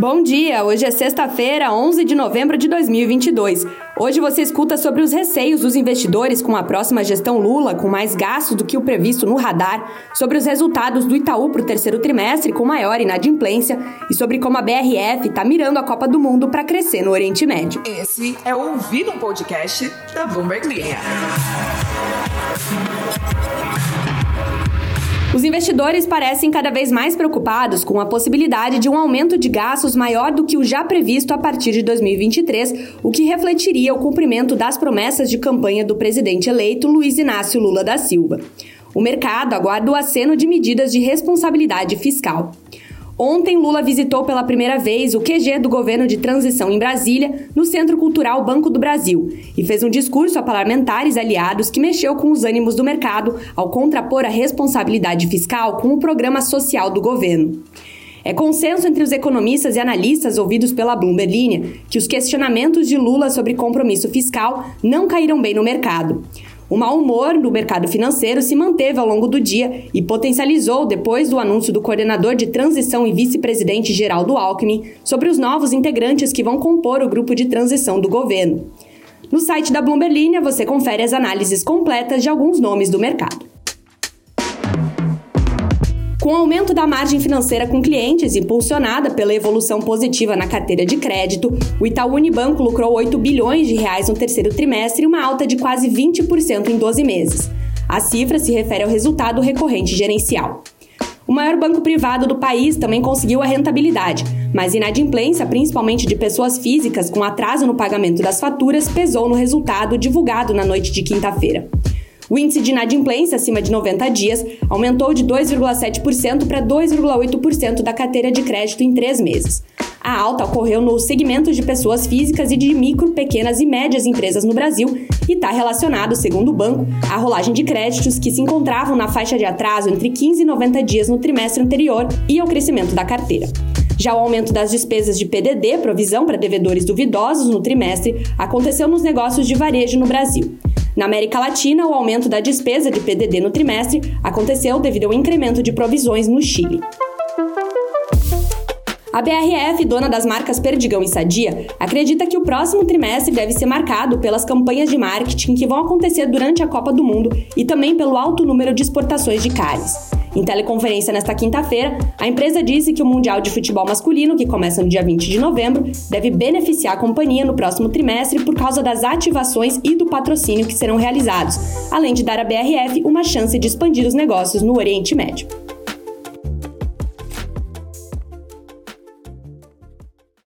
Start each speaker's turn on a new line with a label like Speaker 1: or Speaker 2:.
Speaker 1: Bom dia, hoje é sexta-feira, 11 de novembro de 2022. Hoje você escuta sobre os receios dos investidores com a próxima gestão Lula, com mais gastos do que o previsto no radar, sobre os resultados do Itaú para o terceiro trimestre com maior inadimplência e sobre como a BRF está mirando a Copa do Mundo para crescer no Oriente Médio.
Speaker 2: Esse é o Ouvir um Podcast da Bloomberg Linha.
Speaker 1: Os investidores parecem cada vez mais preocupados com a possibilidade de um aumento de gastos maior do que o já previsto a partir de 2023, o que refletiria o cumprimento das promessas de campanha do presidente eleito Luiz Inácio Lula da Silva. O mercado aguarda o aceno de medidas de responsabilidade fiscal. Ontem, Lula visitou pela primeira vez o QG do governo de transição em Brasília, no Centro Cultural Banco do Brasil, e fez um discurso a parlamentares aliados que mexeu com os ânimos do mercado ao contrapor a responsabilidade fiscal com o programa social do governo. É consenso entre os economistas e analistas ouvidos pela Bloomberg Linha que os questionamentos de Lula sobre compromisso fiscal não caíram bem no mercado. O mau humor no mercado financeiro se manteve ao longo do dia e potencializou depois do anúncio do coordenador de transição e vice-presidente Geraldo Alckmin sobre os novos integrantes que vão compor o grupo de transição do governo. No site da Bloomberg Linha você confere as análises completas de alguns nomes do mercado. Com o aumento da margem financeira com clientes, impulsionada pela evolução positiva na carteira de crédito, o Itaú Unibanco lucrou 8 bilhões de reais no terceiro trimestre, uma alta de quase 20% em 12 meses. A cifra se refere ao resultado recorrente gerencial. O maior banco privado do país também conseguiu a rentabilidade, mas inadimplência, principalmente de pessoas físicas com atraso no pagamento das faturas, pesou no resultado divulgado na noite de quinta-feira. O índice de inadimplência acima de 90 dias aumentou de 2,7% para 2,8% da carteira de crédito em três meses. A alta ocorreu no segmento de pessoas físicas e de micro, pequenas e médias empresas no Brasil e está relacionado, segundo o banco, à rolagem de créditos que se encontravam na faixa de atraso entre 15 e 90 dias no trimestre anterior e ao crescimento da carteira. Já o aumento das despesas de PDD, provisão para devedores duvidosos, no trimestre, aconteceu nos negócios de varejo no Brasil. Na América Latina, o aumento da despesa de PDD no trimestre aconteceu devido ao incremento de provisões no Chile. A BRF, dona das marcas Perdigão e Sadia, acredita que o próximo trimestre deve ser marcado pelas campanhas de marketing que vão acontecer durante a Copa do Mundo e também pelo alto número de exportações de carnes. Em teleconferência nesta quinta-feira, a empresa disse que o Mundial de Futebol Masculino, que começa no dia 20 de novembro, deve beneficiar a companhia no próximo trimestre por causa das ativações e do patrocínio que serão realizados, além de dar à BRF uma chance de expandir os negócios no Oriente Médio.